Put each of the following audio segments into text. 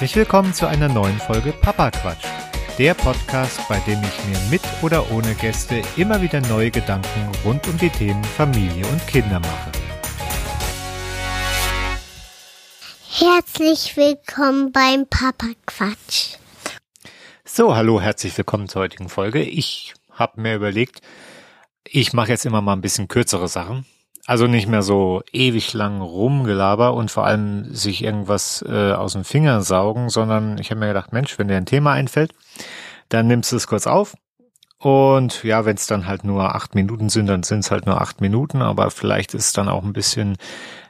Herzlich willkommen zu einer neuen Folge Papa Quatsch. Der Podcast, bei dem ich mir mit oder ohne Gäste immer wieder neue Gedanken rund um die Themen Familie und Kinder mache. Herzlich willkommen beim Papa Quatsch. So, hallo, herzlich willkommen zur heutigen Folge. Ich habe mir überlegt, ich mache jetzt immer mal ein bisschen kürzere Sachen. Also nicht mehr so ewig lang rumgelaber und vor allem sich irgendwas äh, aus dem Finger saugen, sondern ich habe mir gedacht, Mensch, wenn dir ein Thema einfällt, dann nimmst du es kurz auf. Und ja, wenn es dann halt nur acht Minuten sind, dann sind es halt nur acht Minuten, aber vielleicht ist es dann auch ein bisschen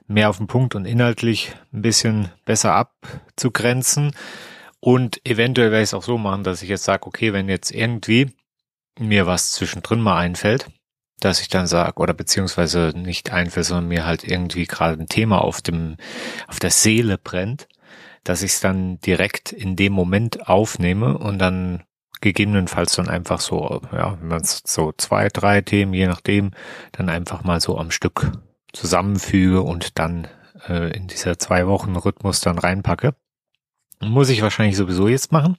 mehr auf den Punkt und inhaltlich ein bisschen besser abzugrenzen. Und eventuell werde ich es auch so machen, dass ich jetzt sage, okay, wenn jetzt irgendwie mir was zwischendrin mal einfällt, dass ich dann sage, oder beziehungsweise nicht einfällt, sondern mir halt irgendwie gerade ein Thema auf dem, auf der Seele brennt, dass ich es dann direkt in dem Moment aufnehme und dann gegebenenfalls dann einfach so, ja, wenn man so zwei, drei Themen, je nachdem, dann einfach mal so am Stück zusammenfüge und dann äh, in dieser zwei Wochen Rhythmus dann reinpacke. Muss ich wahrscheinlich sowieso jetzt machen,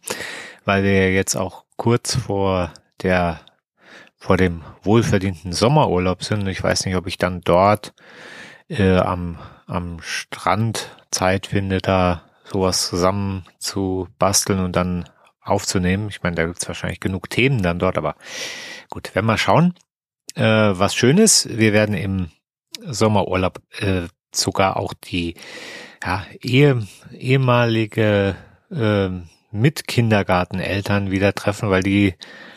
weil wir jetzt auch kurz vor der vor dem wohlverdienten Sommerurlaub sind. Ich weiß nicht, ob ich dann dort äh, am, am Strand Zeit finde, da sowas zusammen zu basteln und dann aufzunehmen. Ich meine, da gibt's wahrscheinlich genug Themen dann dort, aber gut, werden wir schauen. Äh, was schön ist, wir werden im Sommerurlaub äh, sogar auch die ja, ehe, ehemalige äh, Mitkindergarteneltern wieder treffen, weil die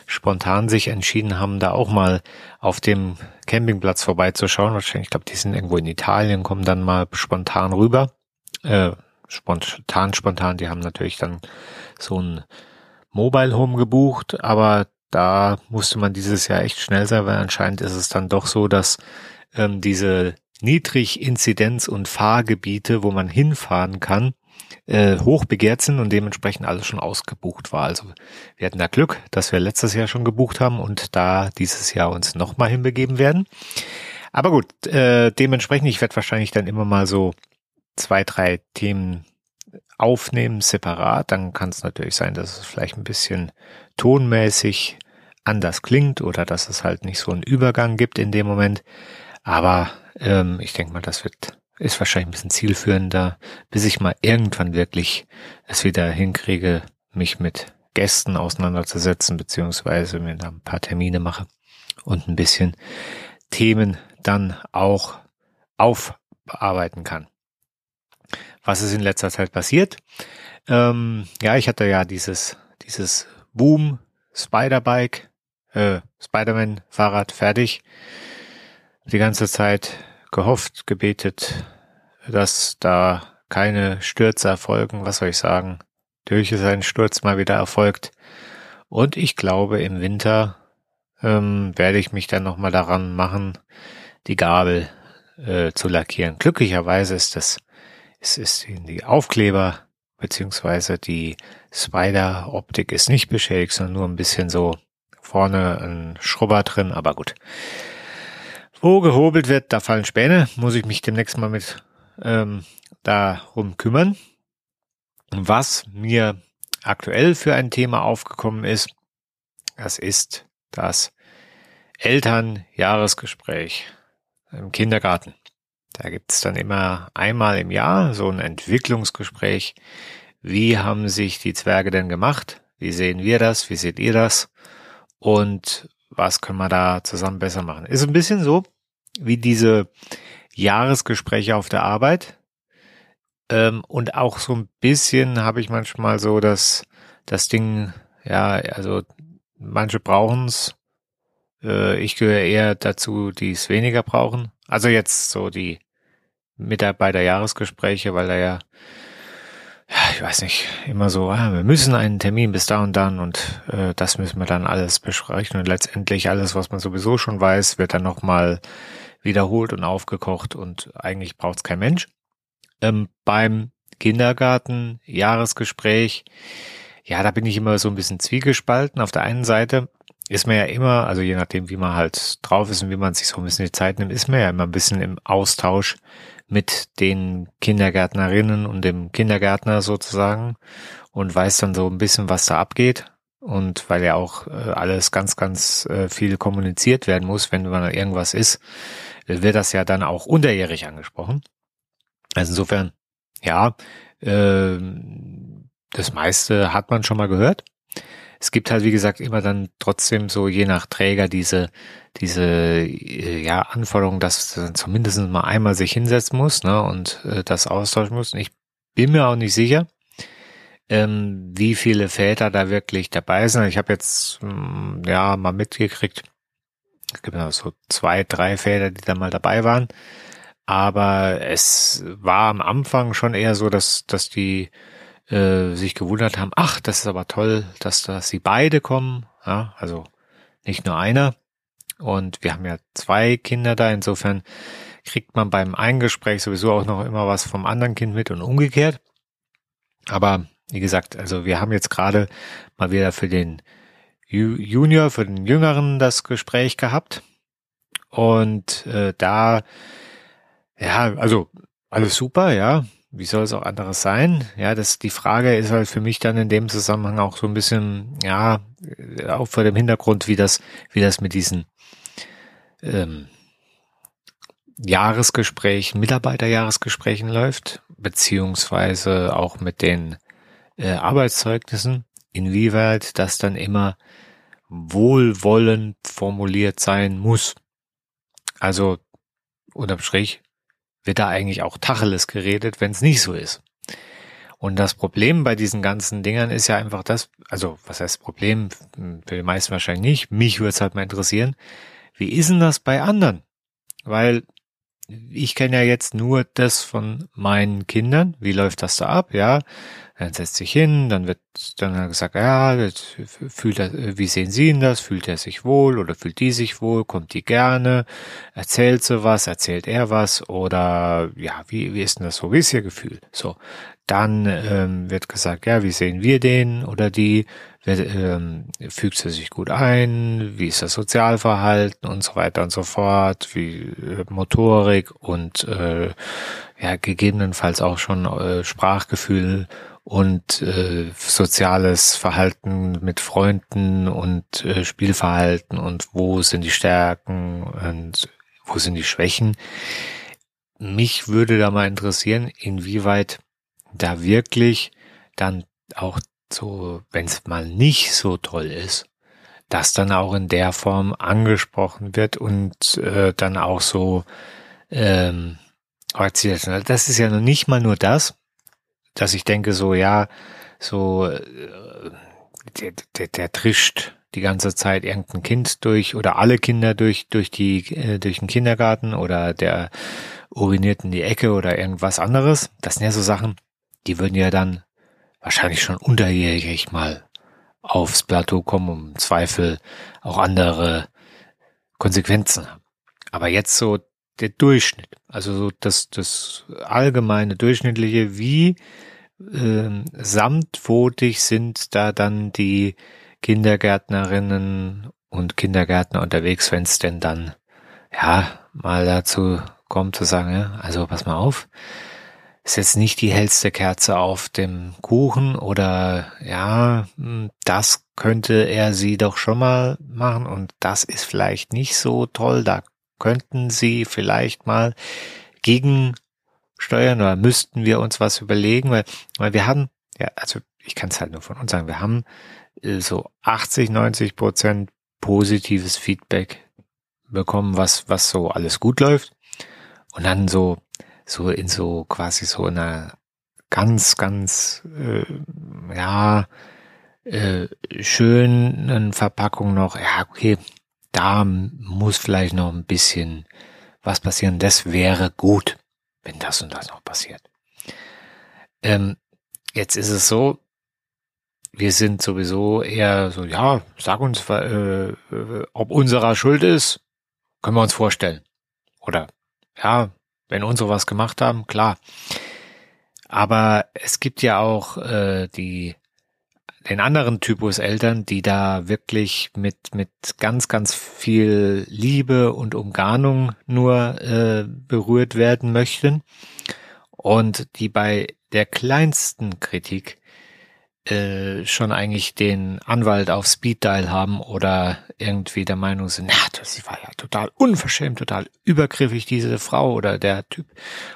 spontan sich entschieden haben, da auch mal auf dem Campingplatz vorbeizuschauen. Wahrscheinlich, ich glaube, die sind irgendwo in Italien, kommen dann mal spontan rüber. Äh, spontan, spontan, die haben natürlich dann so ein Mobile Home gebucht, aber da musste man dieses Jahr echt schnell sein, weil anscheinend ist es dann doch so, dass ähm, diese Niedrig-Inzidenz- und Fahrgebiete, wo man hinfahren kann, äh, hoch begehrt sind und dementsprechend alles schon ausgebucht war. Also wir hatten da Glück, dass wir letztes Jahr schon gebucht haben und da dieses Jahr uns nochmal hinbegeben werden. Aber gut, äh, dementsprechend, ich werde wahrscheinlich dann immer mal so zwei, drei Themen aufnehmen, separat. Dann kann es natürlich sein, dass es vielleicht ein bisschen tonmäßig anders klingt oder dass es halt nicht so einen Übergang gibt in dem Moment. Aber ähm, ich denke mal, das wird ist wahrscheinlich ein bisschen zielführender, bis ich mal irgendwann wirklich es wieder hinkriege, mich mit Gästen auseinanderzusetzen, beziehungsweise mir da ein paar Termine mache und ein bisschen Themen dann auch aufarbeiten kann. Was ist in letzter Zeit passiert? Ähm, ja, ich hatte ja dieses, dieses Boom Spider-Bike, äh, Spider-Man-Fahrrad fertig. Die ganze Zeit gehofft, gebetet, dass da keine Stürze erfolgen. Was soll ich sagen? Durch ist ein Sturz mal wieder erfolgt. Und ich glaube, im Winter ähm, werde ich mich dann nochmal daran machen, die Gabel äh, zu lackieren. Glücklicherweise ist das, es ist die Aufkleber beziehungsweise die Spider-Optik ist nicht beschädigt, sondern nur ein bisschen so vorne ein Schrubber drin, aber gut. Wo gehobelt wird, da fallen Späne. Muss ich mich demnächst mal mit ähm, darum kümmern. Was mir aktuell für ein Thema aufgekommen ist, das ist das Elternjahresgespräch im Kindergarten. Da gibt's dann immer einmal im Jahr so ein Entwicklungsgespräch. Wie haben sich die Zwerge denn gemacht? Wie sehen wir das? Wie seht ihr das? Und was können wir da zusammen besser machen? Ist ein bisschen so, wie diese Jahresgespräche auf der Arbeit. Ähm, und auch so ein bisschen habe ich manchmal so, dass das Ding, ja, also manche brauchen's. Äh, ich gehöre eher dazu, die es weniger brauchen. Also jetzt so die Mitarbeiterjahresgespräche, weil da ja, ja, ich weiß nicht, immer so, ah, wir müssen einen Termin bis da und dann und äh, das müssen wir dann alles besprechen und letztendlich alles, was man sowieso schon weiß, wird dann nochmal wiederholt und aufgekocht und eigentlich braucht es kein Mensch. Ähm, beim Kindergarten Jahresgespräch, ja, da bin ich immer so ein bisschen zwiegespalten. Auf der einen Seite ist man ja immer, also je nachdem, wie man halt drauf ist und wie man sich so ein bisschen die Zeit nimmt, ist man ja immer ein bisschen im Austausch mit den Kindergärtnerinnen und dem Kindergärtner sozusagen und weiß dann so ein bisschen, was da abgeht. Und weil ja auch äh, alles ganz, ganz äh, viel kommuniziert werden muss, wenn man irgendwas ist, wird das ja dann auch unterjährig angesprochen. Also insofern, ja, äh, das meiste hat man schon mal gehört. Es gibt halt, wie gesagt, immer dann trotzdem so je nach Träger diese, diese äh, ja, Anforderung, dass man zumindest mal einmal sich hinsetzen muss ne, und äh, das austauschen muss. Und ich bin mir auch nicht sicher, ähm, wie viele Väter da wirklich dabei sind. Ich habe jetzt mh, hm, ja mal mitgekriegt, es gibt noch so zwei, drei Väter, die da mal dabei waren. Aber es war am Anfang schon eher so, dass, dass die äh, sich gewundert haben, ach, das ist aber toll, dass, dass sie beide kommen. Ja, also nicht nur einer. Und wir haben ja zwei Kinder da, insofern kriegt man beim Eingespräch sowieso auch noch immer was vom anderen Kind mit und umgekehrt. Aber wie gesagt, also wir haben jetzt gerade mal wieder für den Junior, für den Jüngeren das Gespräch gehabt. Und äh, da, ja, also alles super, ja. Wie soll es auch anderes sein? Ja, das die Frage ist halt für mich dann in dem Zusammenhang auch so ein bisschen, ja, auch vor dem Hintergrund, wie das, wie das mit diesen ähm, Jahresgesprächen, Mitarbeiterjahresgesprächen läuft, beziehungsweise auch mit den äh, Arbeitszeugnissen, inwieweit das dann immer wohlwollend formuliert sein muss. Also unterm Strich wird da eigentlich auch Tacheles geredet, wenn es nicht so ist. Und das Problem bei diesen ganzen Dingern ist ja einfach das, also was heißt Problem, für die meisten wahrscheinlich nicht, mich würde es halt mal interessieren, wie ist denn das bei anderen? Weil ich kenne ja jetzt nur das von meinen Kindern. Wie läuft das da ab? Ja, dann setzt sich hin, dann wird dann gesagt, ja, fühlt er, wie sehen Sie ihn das? Fühlt er sich wohl oder fühlt die sich wohl? Kommt die gerne? Erzählt sie was? Erzählt er was? Oder ja, wie, wie ist denn das so? Wie ist Ihr Gefühl? So, dann ähm, wird gesagt, ja, wie sehen wir den oder die? ähm, fügt sie sich gut ein, wie ist das Sozialverhalten und so weiter und so fort, wie äh, Motorik und äh, ja gegebenenfalls auch schon äh, Sprachgefühl und äh, soziales Verhalten mit Freunden und äh, Spielverhalten und wo sind die Stärken und wo sind die Schwächen. Mich würde da mal interessieren, inwieweit da wirklich dann auch so, wenn es mal nicht so toll ist, das dann auch in der Form angesprochen wird und äh, dann auch so ähm. Das ist ja noch nicht mal nur das, dass ich denke so, ja, so äh, der, der, der trischt die ganze Zeit irgendein Kind durch oder alle Kinder durch durch die äh, durch den Kindergarten oder der uriniert in die Ecke oder irgendwas anderes. Das sind ja so Sachen, die würden ja dann wahrscheinlich schon unterjährig mal aufs Plateau kommen, um Zweifel auch andere Konsequenzen haben. Aber jetzt so der Durchschnitt, also so das, das allgemeine Durchschnittliche, wie äh, samtvotig sind da dann die Kindergärtnerinnen und Kindergärtner unterwegs, wenn es denn dann ja mal dazu kommt zu sagen, ja, also pass mal auf, ist jetzt nicht die hellste Kerze auf dem Kuchen oder ja, hm, das könnte er sie doch schon mal machen und das ist vielleicht nicht so toll, da könnten sie vielleicht mal gegensteuern oder müssten wir uns was überlegen, weil, weil wir haben, ja, also ich kann es halt nur von uns sagen, wir haben äh, so 80, 90 Prozent positives Feedback bekommen, was, was so alles gut läuft. Und dann so so in so quasi so einer ganz, ganz, äh, ja, äh, schönen Verpackung noch, ja, okay, da muss vielleicht noch ein bisschen was passieren. Das wäre gut, wenn das und das noch passiert. Ähm, jetzt ist es so, wir sind sowieso eher so, ja, sag uns, äh, äh, ob unserer Schuld ist, können wir uns vorstellen. Oder ja, wenn unsere was gemacht haben, klar. Aber es gibt ja auch äh, die den anderen Typus Eltern, die da wirklich mit, mit ganz, ganz viel Liebe und Umgarnung nur äh, berührt werden möchten und die bei der kleinsten Kritik äh, schon eigentlich den Anwalt auf Speed Dial haben oder irgendwie der Meinung sind, na, das war ja total unverschämt, total übergriffig, diese Frau oder der Typ,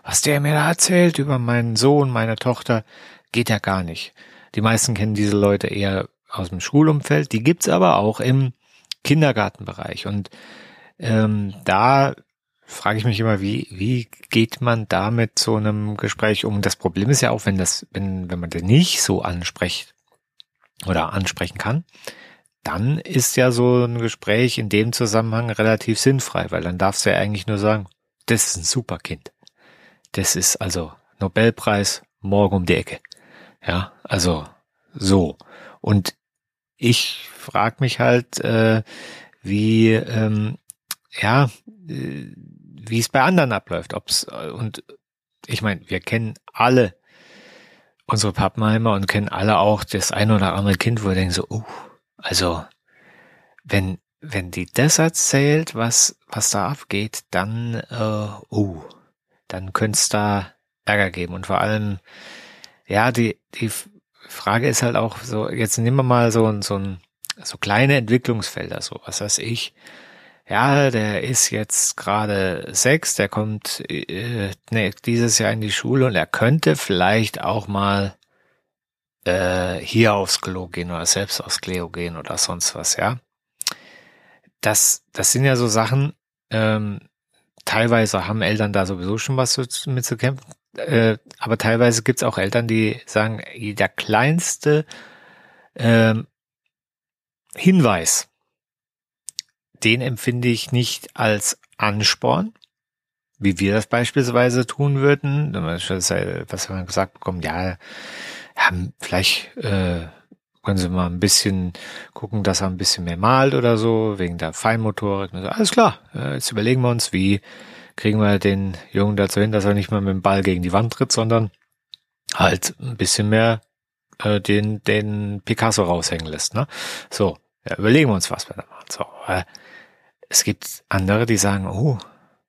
was der mir da erzählt über meinen Sohn, meine Tochter, geht ja gar nicht. Die meisten kennen diese Leute eher aus dem Schulumfeld, die gibt's aber auch im Kindergartenbereich und ähm, da frage ich mich immer, wie, wie geht man da mit so einem Gespräch um? Das Problem ist ja auch, wenn das, wenn, wenn man das nicht so anspricht oder ansprechen kann, dann ist ja so ein Gespräch in dem Zusammenhang relativ sinnfrei, weil dann darfst du ja eigentlich nur sagen, das ist ein super Kind. Das ist also Nobelpreis morgen um die Ecke. Ja, also so. Und ich frage mich halt, äh, wie, ähm, ja, äh, wie es bei anderen abläuft. Ob's, und ich meine, wir kennen alle unsere Pappenheimer und kennen alle auch das ein oder andere Kind, wo wir denken so, uh, also wenn wenn die das erzählt, was was da abgeht, dann äh, uh, dann könnte es da Ärger geben und vor allem ja die die Frage ist halt auch so jetzt nehmen wir mal so so ein so kleine Entwicklungsfelder so was weiß ich ja, der ist jetzt gerade sechs, der kommt äh, nee, dieses Jahr in die Schule und er könnte vielleicht auch mal äh, hier aufs Klo gehen oder selbst aufs Klo gehen oder sonst was, ja. Das, das sind ja so Sachen, ähm, teilweise haben Eltern da sowieso schon was mit zu kämpfen, äh, aber teilweise gibt's auch Eltern, die sagen, der kleinste ähm, Hinweis, den empfinde ich nicht als Ansporn, wie wir das beispielsweise tun würden. Was wir gesagt bekommen, ja, ja vielleicht äh, können Sie mal ein bisschen gucken, dass er ein bisschen mehr malt oder so, wegen der Feinmotorik. So, alles klar, jetzt überlegen wir uns, wie kriegen wir den Jungen dazu hin, dass er nicht mehr mit dem Ball gegen die Wand tritt, sondern halt ein bisschen mehr äh, den, den Picasso raushängen lässt. Ne? So, ja, überlegen wir uns, was wir da machen. So, äh, es gibt andere, die sagen, oh,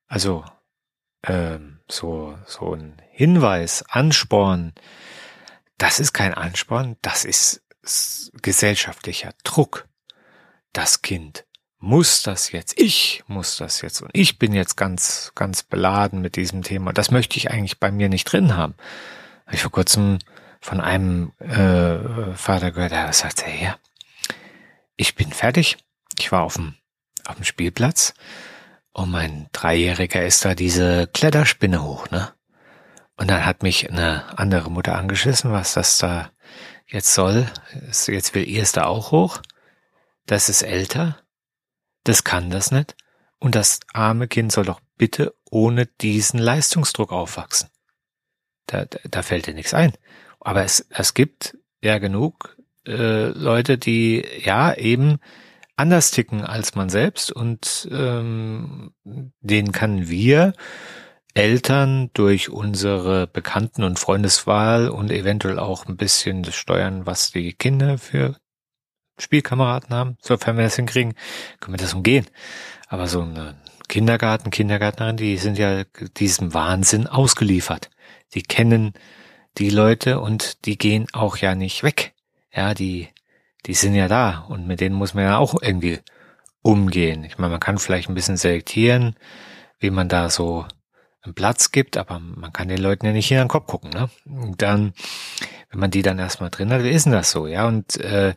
also ähm, so so ein Hinweis, Ansporn, das ist kein Ansporn, das ist gesellschaftlicher Druck. Das Kind muss das jetzt, ich muss das jetzt und ich bin jetzt ganz ganz beladen mit diesem Thema. Das möchte ich eigentlich bei mir nicht drin haben. Habe ich vor kurzem von einem äh, Vater gehört, der sagte, ja, ich bin fertig. Ich war auf dem auf dem Spielplatz und mein Dreijähriger ist da diese Kletterspinne hoch, ne? Und dann hat mich eine andere Mutter angeschissen, was das da jetzt soll. Jetzt will ihr es da auch hoch. Das ist älter. Das kann das nicht. Und das arme Kind soll doch bitte ohne diesen Leistungsdruck aufwachsen. Da, da, da fällt dir nichts ein. Aber es, es gibt ja genug äh, Leute, die ja eben anders ticken als man selbst und ähm, den kann wir Eltern durch unsere Bekannten- und Freundeswahl und eventuell auch ein bisschen das steuern, was die Kinder für Spielkameraden haben, sofern wir das hinkriegen, können wir das umgehen. Aber so ein Kindergarten, Kindergärtnerin, die sind ja diesem Wahnsinn ausgeliefert. Die kennen die Leute und die gehen auch ja nicht weg. Ja, die die sind ja da und mit denen muss man ja auch irgendwie umgehen. Ich meine, man kann vielleicht ein bisschen selektieren, wie man da so einen Platz gibt, aber man kann den Leuten ja nicht in den Kopf gucken, ne? Und dann, wenn man die dann erstmal drin hat, wie ist denn das so, ja? Und äh,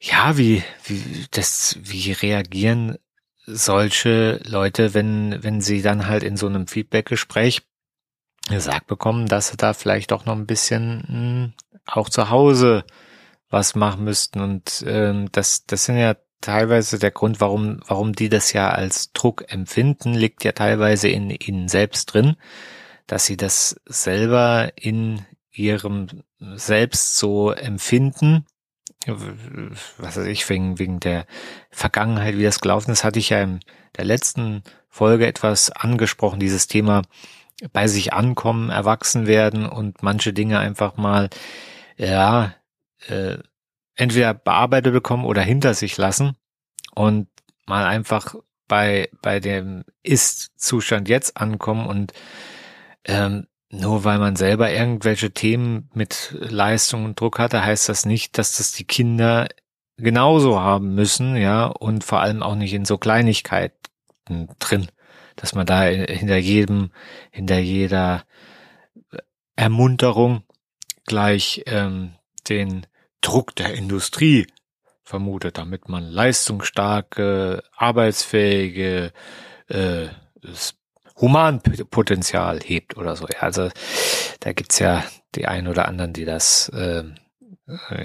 ja, wie, wie, das, wie reagieren solche Leute, wenn, wenn sie dann halt in so einem Feedback-Gespräch gesagt bekommen, dass sie da vielleicht auch noch ein bisschen mh, hm, auch zu Hause was machen müssten. Und ähm, das, das sind ja teilweise der Grund, warum, warum die das ja als Druck empfinden, liegt ja teilweise in ihnen selbst drin, dass sie das selber in ihrem Selbst so empfinden. Was weiß ich, wegen, wegen der Vergangenheit, wie das gelaufen ist, hatte ich ja in der letzten Folge etwas angesprochen, dieses Thema bei sich ankommen, erwachsen werden und manche Dinge einfach mal, ja, äh, entweder bearbeitet bekommen oder hinter sich lassen und mal einfach bei, bei dem Ist-Zustand jetzt ankommen und ähm, nur weil man selber irgendwelche Themen mit Leistung und Druck hatte, heißt das nicht, dass das die Kinder genauso haben müssen, ja, und vor allem auch nicht in so Kleinigkeiten drin, dass man da hinter jedem, hinter jeder Ermunterung gleich ähm, den Druck der Industrie vermutet, damit man leistungsstarke, arbeitsfähige, äh, Humanpotenzial hebt oder so. Ja, also da gibt's ja die einen oder anderen, die das äh,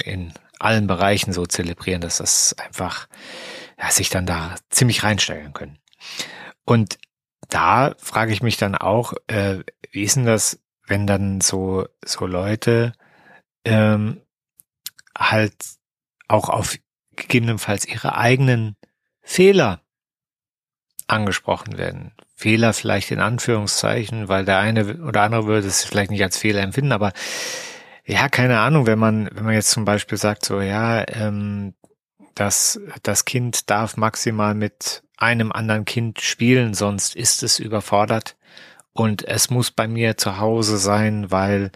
in allen Bereichen so zelebrieren, dass das einfach ja, sich dann da ziemlich reinsteigen können. Und da frage ich mich dann auch, äh, wie ist denn das, wenn dann so so Leute ähm, halt auch auf gegebenenfalls ihre eigenen Fehler angesprochen werden. Fehler vielleicht in Anführungszeichen, weil der eine oder andere würde es vielleicht nicht als Fehler empfinden, aber ja, keine Ahnung, wenn man, wenn man jetzt zum Beispiel sagt, so, ja, ähm, dass das Kind darf maximal mit einem anderen Kind spielen, sonst ist es überfordert und es muss bei mir zu Hause sein, weil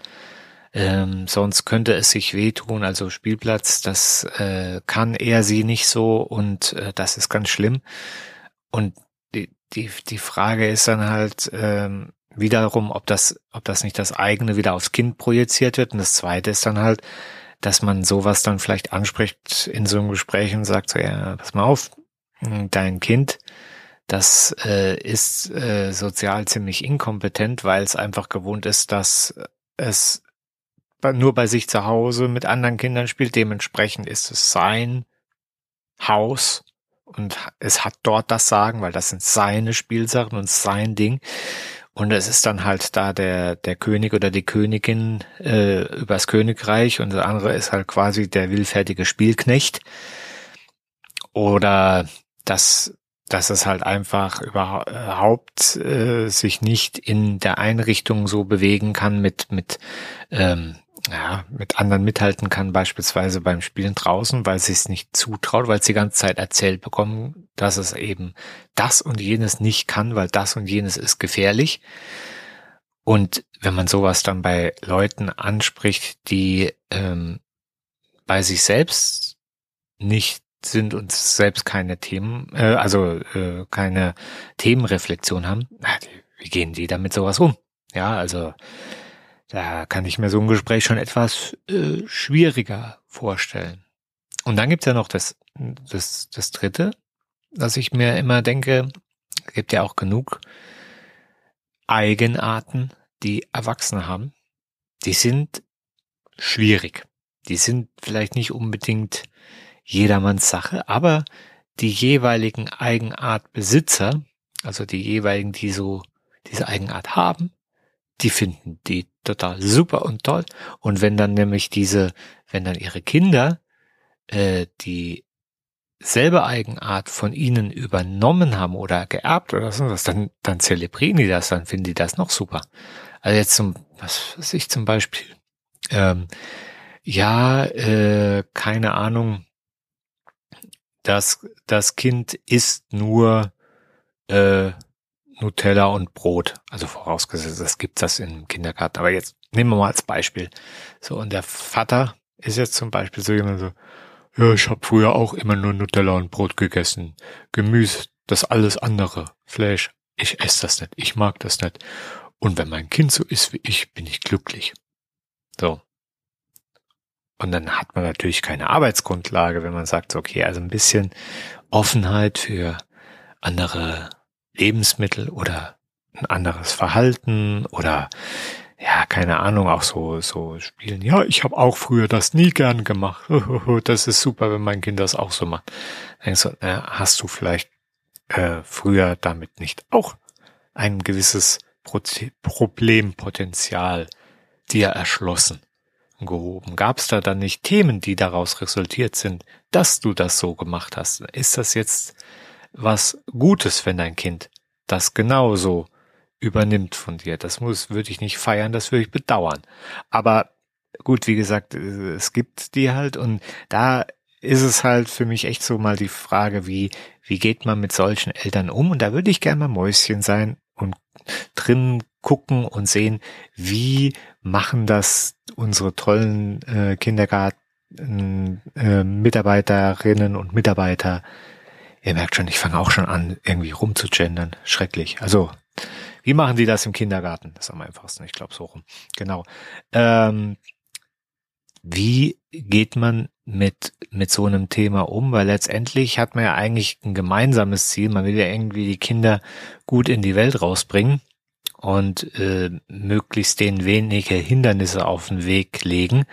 ähm, sonst könnte es sich wehtun. Also Spielplatz, das äh, kann er sie nicht so und äh, das ist ganz schlimm. Und die, die, die Frage ist dann halt ähm, wiederum, ob das, ob das nicht das eigene wieder aufs Kind projiziert wird. Und das zweite ist dann halt, dass man sowas dann vielleicht anspricht in so einem Gespräch und sagt so, ja, pass mal auf, dein Kind, das äh, ist äh, sozial ziemlich inkompetent, weil es einfach gewohnt ist, dass es nur bei sich zu Hause mit anderen Kindern spielt. Dementsprechend ist es sein Haus und es hat dort das Sagen, weil das sind seine Spielsachen und sein Ding. Und es ist dann halt da der, der König oder die Königin äh, übers Königreich und der andere ist halt quasi der willfertige Spielknecht. Oder dass, dass es halt einfach überhaupt äh, sich nicht in der Einrichtung so bewegen kann mit, mit ähm, ja, mit anderen mithalten kann, beispielsweise beim Spielen draußen, weil sie es nicht zutraut, weil sie die ganze Zeit erzählt bekommen, dass es eben das und jenes nicht kann, weil das und jenes ist gefährlich. Und wenn man sowas dann bei Leuten anspricht, die ähm, bei sich selbst nicht sind und selbst keine Themen, äh, also äh, keine Themenreflexion haben, wie gehen die damit sowas um? Ja, also da kann ich mir so ein Gespräch schon etwas äh, schwieriger vorstellen. Und dann gibt's ja noch das, das, das Dritte, dass ich mir immer denke, gibt ja auch genug Eigenarten, die Erwachsene haben. Die sind schwierig. Die sind vielleicht nicht unbedingt jedermanns Sache, aber die jeweiligen Eigenartbesitzer, also die jeweiligen, die so diese Eigenart haben, die finden die total super und toll. Und wenn dann nämlich diese, wenn dann ihre Kinder äh, die selbe Eigenart von ihnen übernommen haben oder geerbt oder so was, dann, dann zelebrieren die das, dann finden die das noch super. Also jetzt zum, was weiß ich zum Beispiel, ähm, ja, äh, keine Ahnung, das, das Kind isst nur äh, Nutella und Brot. Also vorausgesetzt, es gibt das im Kindergarten. Aber jetzt nehmen wir mal als Beispiel. So, und der Vater ist jetzt zum Beispiel so jemand so, ja, ich habe früher auch immer nur Nutella und Brot gegessen. Gemüse, das alles andere. Fleisch, ich esse das nicht. Ich mag das nicht. Und wenn mein Kind so ist wie ich, bin ich glücklich. So. Und dann hat man natürlich keine Arbeitsgrundlage, wenn man sagt, okay, also ein bisschen Offenheit für andere Lebensmittel oder ein anderes Verhalten oder ja, keine Ahnung, auch so so spielen. Ja, ich habe auch früher das nie gern gemacht. Das ist super, wenn mein Kind das auch so macht. Du, äh, hast du vielleicht äh, früher damit nicht auch ein gewisses Pro Problempotenzial dir erschlossen und gehoben? Gab es da dann nicht Themen, die daraus resultiert sind, dass du das so gemacht hast? Ist das jetzt was Gutes, wenn dein Kind das genauso übernimmt von dir. Das muss, würde ich nicht feiern, das würde ich bedauern. Aber gut, wie gesagt, äh, es gibt die halt und da ist es halt für mich echt so mal die Frage, wie, wie geht man mit solchen Eltern um? Und da würde ich gerne mal Mäuschen sein und drin gucken und sehen, wie machen das unsere tollen äh, Kindergarten äh, Mitarbeiterinnen und Mitarbeiter. Ihr merkt schon, ich fange auch schon an, irgendwie rumzugendern. Schrecklich. Also, wie machen die das im Kindergarten? Das ist am einfachsten, ich glaube so rum. Genau. Ähm, wie geht man mit, mit so einem Thema um? Weil letztendlich hat man ja eigentlich ein gemeinsames Ziel. Man will ja irgendwie die Kinder gut in die Welt rausbringen und äh, möglichst denen wenige Hindernisse auf den Weg legen.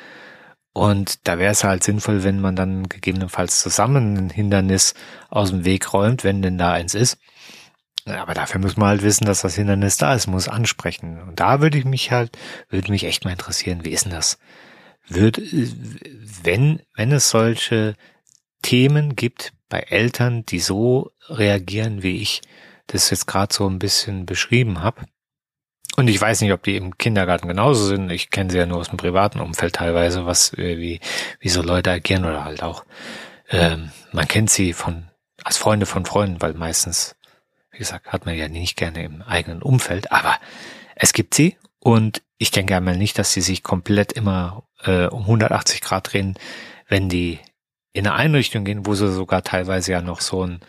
Und da wäre es halt sinnvoll, wenn man dann gegebenenfalls zusammen ein Hindernis aus dem Weg räumt, wenn denn da eins ist. Aber dafür muss man halt wissen, dass das Hindernis da ist, muss ansprechen. Und da würde ich mich halt, würde mich echt mal interessieren, wie ist denn das? Würde, wenn, wenn es solche Themen gibt bei Eltern, die so reagieren, wie ich das jetzt gerade so ein bisschen beschrieben habe, und ich weiß nicht, ob die im Kindergarten genauso sind. Ich kenne sie ja nur aus dem privaten Umfeld teilweise, was äh, wie wie so Leute agieren oder halt auch. Ähm, man kennt sie von als Freunde von Freunden, weil meistens, wie gesagt, hat man ja nicht gerne im eigenen Umfeld. Aber es gibt sie und ich denke einmal nicht, dass sie sich komplett immer äh, um 180 Grad drehen, wenn die in eine Einrichtung gehen, wo sie sogar teilweise ja noch so ein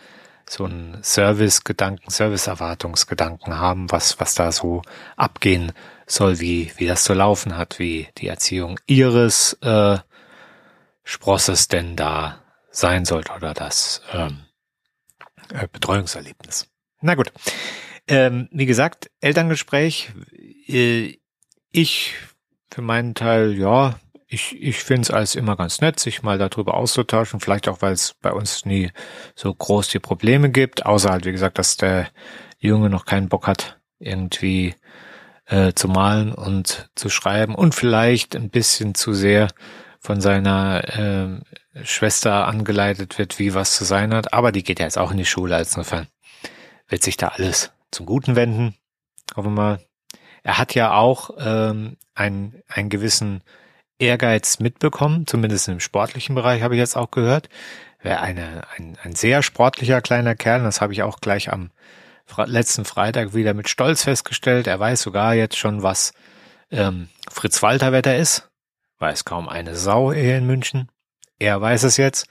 so ein Service-Gedanken, Service-Erwartungsgedanken haben, was, was da so abgehen soll, wie, wie das zu laufen hat, wie die Erziehung ihres äh, Sprosses denn da sein sollte oder das ähm, äh, Betreuungserlebnis. Na gut. Ähm, wie gesagt, Elterngespräch. Äh, ich für meinen Teil, ja, ich, ich finde es als immer ganz nett, sich mal darüber auszutauschen. Vielleicht auch, weil es bei uns nie so groß die Probleme gibt. Außer halt, wie gesagt, dass der Junge noch keinen Bock hat, irgendwie äh, zu malen und zu schreiben und vielleicht ein bisschen zu sehr von seiner äh, Schwester angeleitet wird, wie was zu sein hat. Aber die geht ja jetzt auch in die Schule, als insofern wird sich da alles zum Guten wenden. Hoffen wir mal. Er hat ja auch ähm, einen, einen gewissen Ehrgeiz mitbekommen, zumindest im sportlichen Bereich habe ich jetzt auch gehört. Wäre eine, ein, ein sehr sportlicher kleiner Kerl, das habe ich auch gleich am letzten Freitag wieder mit Stolz festgestellt. Er weiß sogar jetzt schon, was ähm, Fritz Walter Wetter ist. Weiß kaum eine Sau hier in München. Er weiß es jetzt,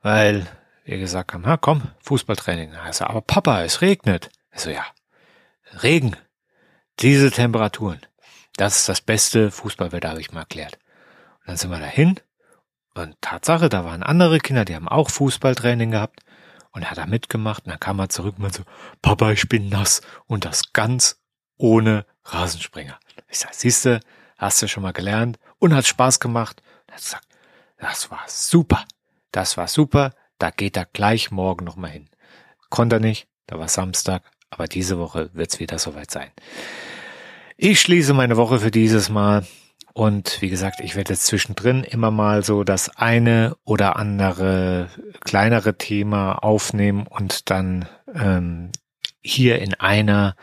weil wir gesagt haben, ha, komm, Fußballtraining. Also, aber Papa, es regnet. Also ja, Regen, diese Temperaturen, das ist das beste Fußballwetter, habe ich mal erklärt. Dann sind wir dahin. Und Tatsache, da waren andere Kinder, die haben auch Fußballtraining gehabt. Und er hat da mitgemacht. Und dann kam er zurück und meinte so, Papa, ich bin nass. Und das ganz ohne Rasenspringer. Ich sag, siehste, hast du schon mal gelernt? Und hat Spaß gemacht. Und hat gesagt, das war super, das war super, da geht er gleich morgen nochmal hin. Konnte er nicht, da war Samstag, aber diese Woche wird's wieder soweit sein. Ich schließe meine Woche für dieses Mal und wie gesagt, ich werde jetzt zwischendrin immer mal so das eine oder andere kleinere Thema aufnehmen und dann ähm, hier in einer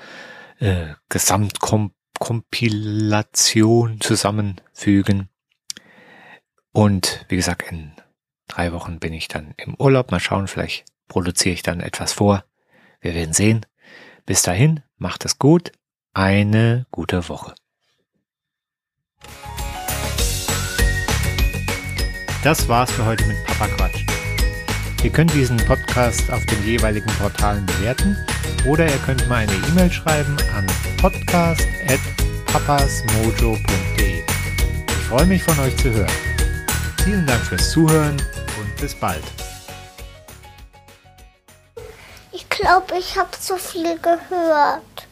äh, Gesamtkompilation zusammenfügen. Und wie gesagt, in drei Wochen bin ich dann im Urlaub. Mal schauen, vielleicht produziere ich dann etwas vor. Wir werden sehen. Bis dahin, macht es gut. Eine gute Woche. Das war's für heute mit Papa Quatsch. Ihr könnt diesen Podcast auf den jeweiligen Portalen bewerten oder ihr könnt mal eine E-Mail schreiben an podcast.papasmojo.de. Ich freue mich von euch zu hören. Vielen Dank fürs Zuhören und bis bald. Ich glaube, ich habe zu viel gehört.